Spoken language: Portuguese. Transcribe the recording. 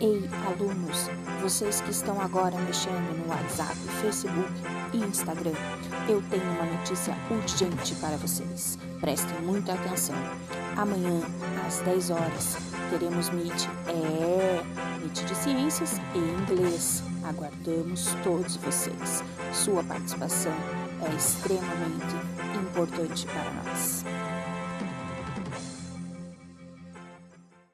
Ei, alunos, vocês que estão agora mexendo no WhatsApp, Facebook e Instagram, eu tenho uma notícia urgente para vocês. Prestem muita atenção. Amanhã, às 10 horas, teremos Meet. É, Meet de Ciências e Inglês. Aguardamos todos vocês. Sua participação é extremamente importante para nós.